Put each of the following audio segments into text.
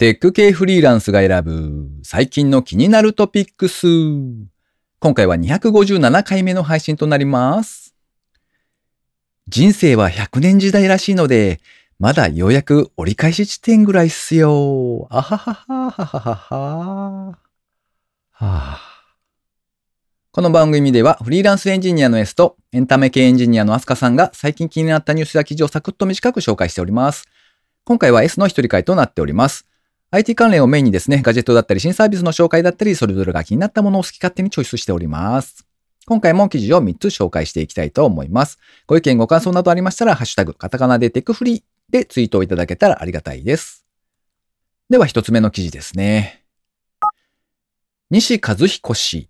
テック系フリーランスが選ぶ最近の気になるトピックス。今回は257回目の配信となります。人生は100年時代らしいので、まだようやく折り返し地点ぐらいっすよ。あははははははは。あ、この番組ではフリーランスエンジニアの S とエンタメ系エンジニアのアスカさんが最近気になったニュースや記事をサクッと短く紹介しております。今回は S の一人会となっております。IT 関連をメインにですね、ガジェットだったり新サービスの紹介だったり、それぞれが気になったものを好き勝手にチョイスしております。今回も記事を3つ紹介していきたいと思います。ご意見ご感想などありましたら、ハッシュタグ、カタカナでテクフリーでツイートをいただけたらありがたいです。では一つ目の記事ですね。西和彦氏、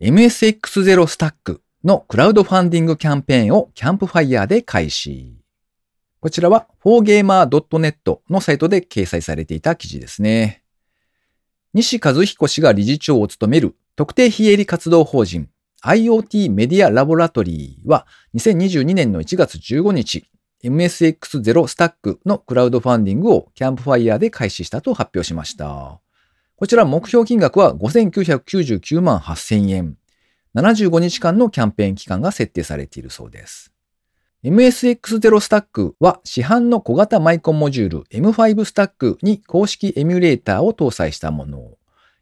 MSX0 スタックのクラウドファンディングキャンペーンをキャンプファイヤーで開始。こちらは 4gamer.net のサイトで掲載されていた記事ですね。西和彦氏が理事長を務める特定非営利活動法人 IoT メディアラボラトリーは2022年の1月15日、MSX0 スタックのクラウドファンディングをキャンプファイヤーで開始したと発表しました。こちら目標金額は5999万8000円。75日間のキャンペーン期間が設定されているそうです。MSX0 スタックは市販の小型マイコンモジュール M5 スタックに公式エミュレーターを搭載したもの。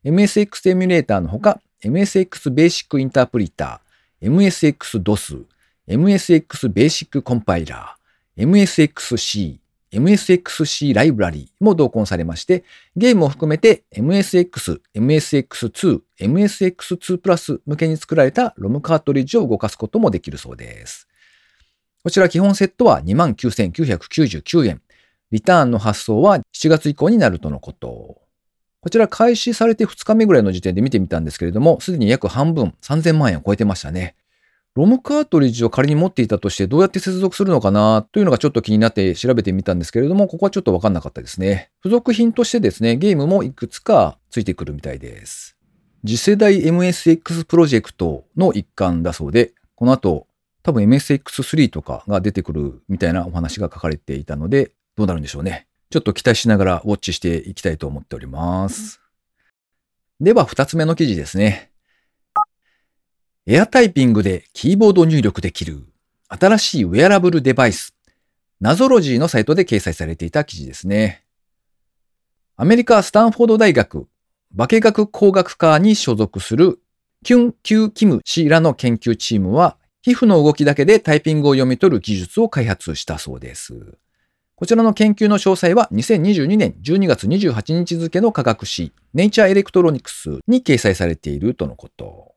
MSX エミュレーターのほか MSX ベーシックインタープリター、MSX DOS、MSX ベーシックコンパイラー、MSXC、MSXC ライブラリも同梱されまして、ゲームを含めて MSX、MSX2、MSX2 プラス向けに作られたロムカートリッジを動かすこともできるそうです。こちら基本セットは29,999円。リターンの発送は7月以降になるとのこと。こちら開始されて2日目ぐらいの時点で見てみたんですけれども、すでに約半分3000万円を超えてましたね。ロムカートリッジを仮に持っていたとしてどうやって接続するのかなというのがちょっと気になって調べてみたんですけれども、ここはちょっとわかんなかったですね。付属品としてですね、ゲームもいくつかついてくるみたいです。次世代 MSX プロジェクトの一環だそうで、この後多分 MSX3 とかが出てくるみたいなお話が書かれていたので、どうなるんでしょうね。ちょっと期待しながらウォッチしていきたいと思っております。では二つ目の記事ですね。エアタイピングでキーボード入力できる新しいウェアラブルデバイス、ナゾロジーのサイトで掲載されていた記事ですね。アメリカ・スタンフォード大学化学工学科に所属するキュン・キュー・キム氏らの研究チームは、皮膚の動きだけでタイピングを読み取る技術を開発したそうです。こちらの研究の詳細は2022年12月28日付の科学誌ネイチャーエレクトロニクスに掲載されているとのこと。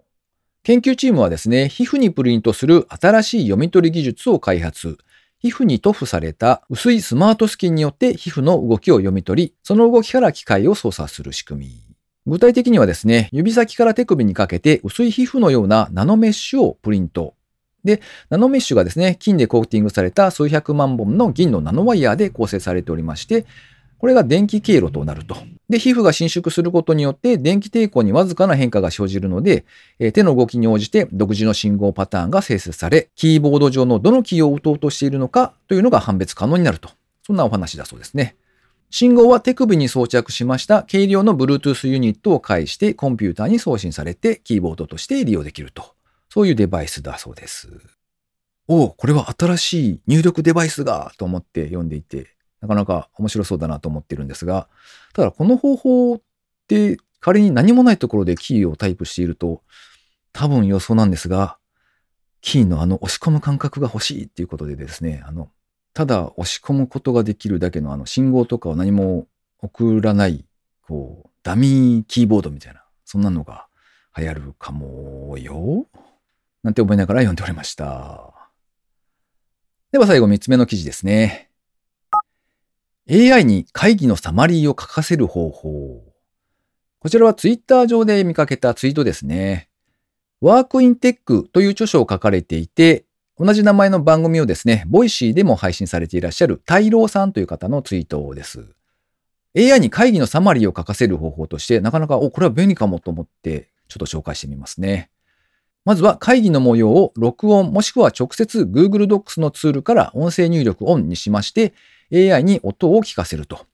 研究チームはですね、皮膚にプリントする新しい読み取り技術を開発。皮膚に塗布された薄いスマートスキンによって皮膚の動きを読み取り、その動きから機械を操作する仕組み。具体的にはですね、指先から手首にかけて薄い皮膚のようなナノメッシュをプリント。で、ナノメッシュがですね、金でコーティングされた数百万本の銀のナノワイヤーで構成されておりまして、これが電気経路となると。で、皮膚が伸縮することによって電気抵抗にわずかな変化が生じるので、手の動きに応じて独自の信号パターンが生成され、キーボード上のどのキーを打とうとしているのかというのが判別可能になると。そんなお話だそうですね。信号は手首に装着しました軽量の Bluetooth ユニットを介してコンピューターに送信されてキーボードとして利用できると。そういうデバイスだそうです。おお、これは新しい入力デバイスがと思って読んでいて、なかなか面白そうだなと思ってるんですが、ただこの方法って仮に何もないところでキーをタイプしていると、多分予想なんですが、キーのあの押し込む感覚が欲しいっていうことでですね、あの、ただ押し込むことができるだけのあの信号とかを何も送らない、こう、ダミーキーボードみたいな、そんなのが流行るかもよ。なんて思いながら読んでおりました。では最後3つ目の記事ですね。AI に会議のサマリーを書かせる方法。こちらはツイッター上で見かけたツイートですね。ワークインテックという著書を書かれていて、同じ名前の番組をですね、ボイシーでも配信されていらっしゃる大郎さんという方のツイートです。AI に会議のサマリーを書かせる方法として、なかなか、お、これは便利かもと思って、ちょっと紹介してみますね。まずは会議の模様を録音もしくは直接 Google Docs のツールから音声入力オンにしまして、AI に音を聞かせると。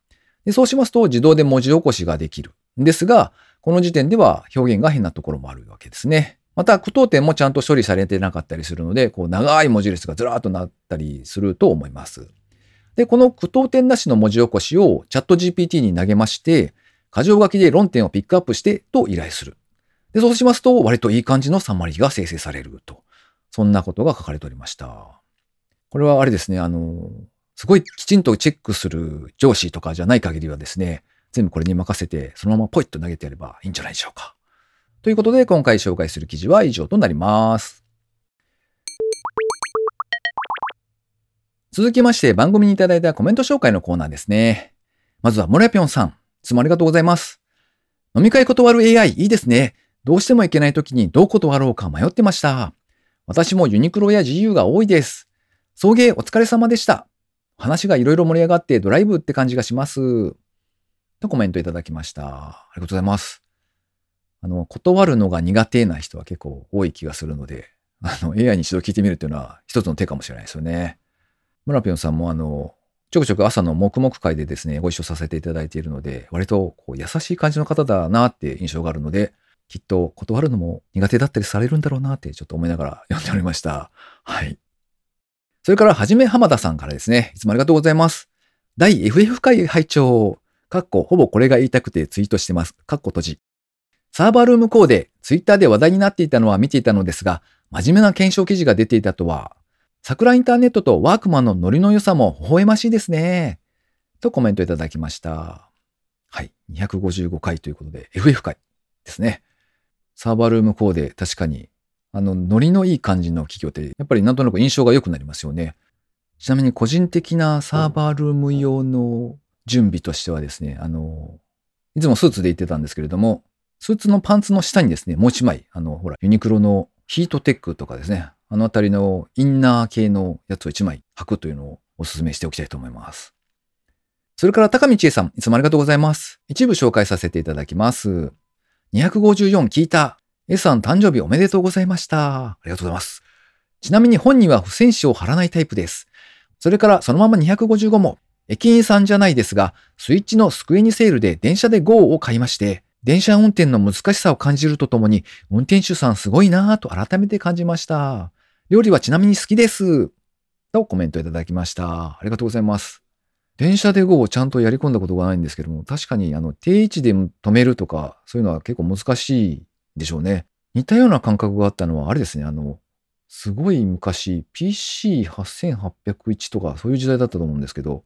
でそうしますと自動で文字起こしができる。んですが、この時点では表現が変なところもあるわけですね。また、句読点もちゃんと処理されてなかったりするので、こう長い文字列がずらーっとなったりすると思います。で、この句読点なしの文字起こしをチャット GPT に投げまして、箇条書きで論点をピックアップしてと依頼する。で、そうしますと、割といい感じのサマリーが生成されると。そんなことが書かれておりました。これはあれですね、あの、すごいきちんとチェックする上司とかじゃない限りはですね、全部これに任せて、そのままポイッと投げてやればいいんじゃないでしょうか。ということで、今回紹介する記事は以上となります。続きまして、番組にいただいたコメント紹介のコーナーですね。まずは、モラピョンさん。いつもありがとうございます。飲み会断る AI いいですね。どうしてもいけない時にどう断ろうか迷ってました。私もユニクロや GU が多いです。送迎お疲れ様でした。話がいろいろ盛り上がってドライブって感じがします。とコメントいただきました。ありがとうございます。あの、断るのが苦手な人は結構多い気がするので、あの、AI に一度聞いてみるっていうのは一つの手かもしれないですよね。村ぴょんさんもあの、ちょくちょく朝の黙々会でですね、ご一緒させていただいているので、割とこう優しい感じの方だなって印象があるので、きっと断るのも苦手だったりされるんだろうなってちょっと思いながら 読んでおりました。はい。それから、はじめ浜田さんからですね、いつもありがとうございます。第 FF 会拝聴かっこ、ほぼこれが言いたくてツイートしてます。かっこ閉じ。サーバールームコーデ、ツイッターで話題になっていたのは見ていたのですが、真面目な検証記事が出ていたとは、桜インターネットとワークマンのノリの良さも微笑ましいですね。とコメントいただきました。はい。255回ということで、FF 回ですね。サーバールームコーデ、確かに、あの、ノリのいい感じの企業って、やっぱりなんとなく印象が良くなりますよね。ちなみに個人的なサーバールーム用の準備としてはですね、あの、いつもスーツで行ってたんですけれども、スーツのパンツの下にですね、もう一枚、あの、ほら、ユニクロのヒートテックとかですね、あのあたりのインナー系のやつを一枚履くというのをお勧めしておきたいと思います。それから高道恵さん、いつもありがとうございます。一部紹介させていただきます。254聞いた。S さん誕生日おめでとうございました。ありがとうございます。ちなみに本人は不戦士を貼らないタイプです。それからそのまま255も、駅員さんじゃないですが、スイッチのスクエニセールで電車で GO を買いまして、電車運転の難しさを感じるとともに、運転手さんすごいなぁと改めて感じました。料理はちなみに好きです。とコメントいただきました。ありがとうございます。電車で GO をちゃんとやり込んだことがないんですけども、確かにあの定位置で止めるとか、そういうのは結構難しいでしょうね。似たような感覚があったのは、あれですね、あの、すごい昔、PC8801 とかそういう時代だったと思うんですけど、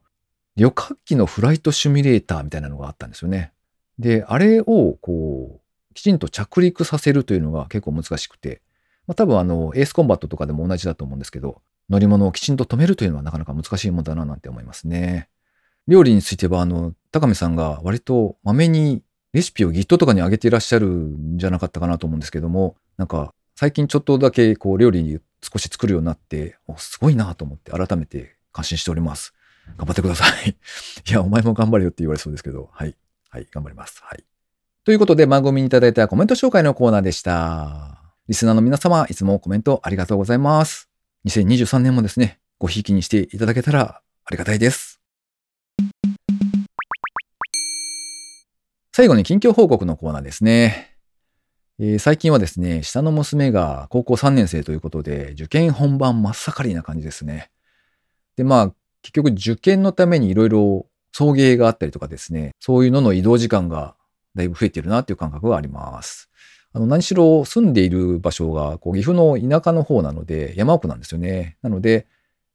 旅客機のフライトシミュレーターみたいなのがあったんですよね。で、あれをこう、きちんと着陸させるというのが結構難しくて、まあ、多分あの、エースコンバットとかでも同じだと思うんですけど、乗り物をきちんと止めるというのはなかなか難しいもんだななんて思いますね。料理については、あの、高見さんが割とまめにレシピを Git とかに上げていらっしゃるんじゃなかったかなと思うんですけども、なんか最近ちょっとだけこう料理に少し作るようになって、すごいなと思って改めて感心しております。頑張ってください。いや、お前も頑張れよって言われそうですけど、はい。はい、頑張ります。はい。ということで番組にいただいたコメント紹介のコーナーでした。リスナーの皆様、いつもコメントありがとうございます。2023年もですね、ごひいきにしていただけたらありがたいです。最後に近況報告のコーナーですね。えー、最近はですね、下の娘が高校3年生ということで、受験本番真っ盛りな感じですね。で、まあ、結局受験のためにいろいろ送迎があったりとかですね、そういうのの移動時間がだいぶ増えてるなっていう感覚があります。あの、何しろ住んでいる場所が、こう、岐阜の田舎の方なので、山奥なんですよね。なので、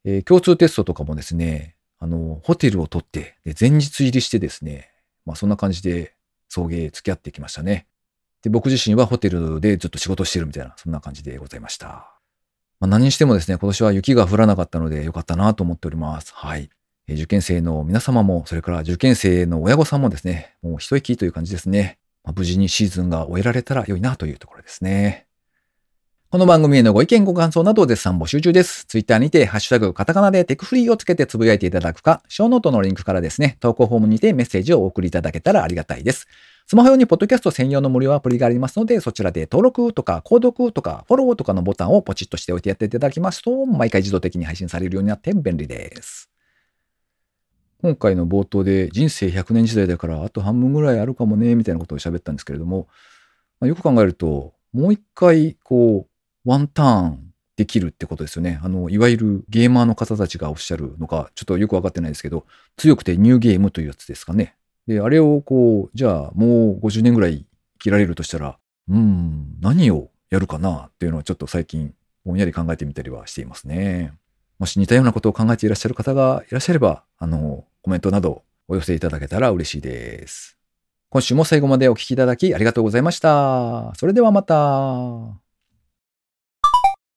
えー、共通テストとかもですね、あの、ホテルを取って、で、前日入りしてですね、まあ、そんな感じで送迎付き合ってきましたね。で、僕自身はホテルでずっと仕事してるみたいな、そんな感じでございました。まあ、何にしてもですね、今年は雪が降らなかったのでよかったなと思っております。はい。受験生の皆様も、それから受験生の親御さんもですね、もう一息という感じですね。まあ、無事にシーズンが終えられたら良いなというところですね。この番組へのご意見ご感想などを絶賛募集中です。ツイッターにて、ハッシュタグカタカナでテクフリーをつけてつぶやいていただくか、ショーノートのリンクからですね、投稿フォームにてメッセージをお送りいただけたらありがたいです。スマホ用にポッドキャスト専用の無料アプリがありますので、そちらで登録とか、購読とか、フォローとかのボタンをポチッとしておいてやっていただきますと、毎回自動的に配信されるようになって便利です。今回の冒頭で人生100年時代だからあと半分ぐらいあるかもね、みたいなことを喋ったんですけれども、ま、よく考えると、もう一回、こう、ワンターンできるってことですよね。あの、いわゆるゲーマーの方たちがおっしゃるのか、ちょっとよくわかってないですけど、強くてニューゲームというやつですかね。で、あれをこう、じゃあもう50年ぐらい生きられるとしたら、うん、何をやるかなっていうのはちょっと最近ぼんやり考えてみたりはしていますね。もし似たようなことを考えていらっしゃる方がいらっしゃれば、あの、コメントなどお寄せいただけたら嬉しいです。今週も最後までお聴きいただきありがとうございました。それではまた。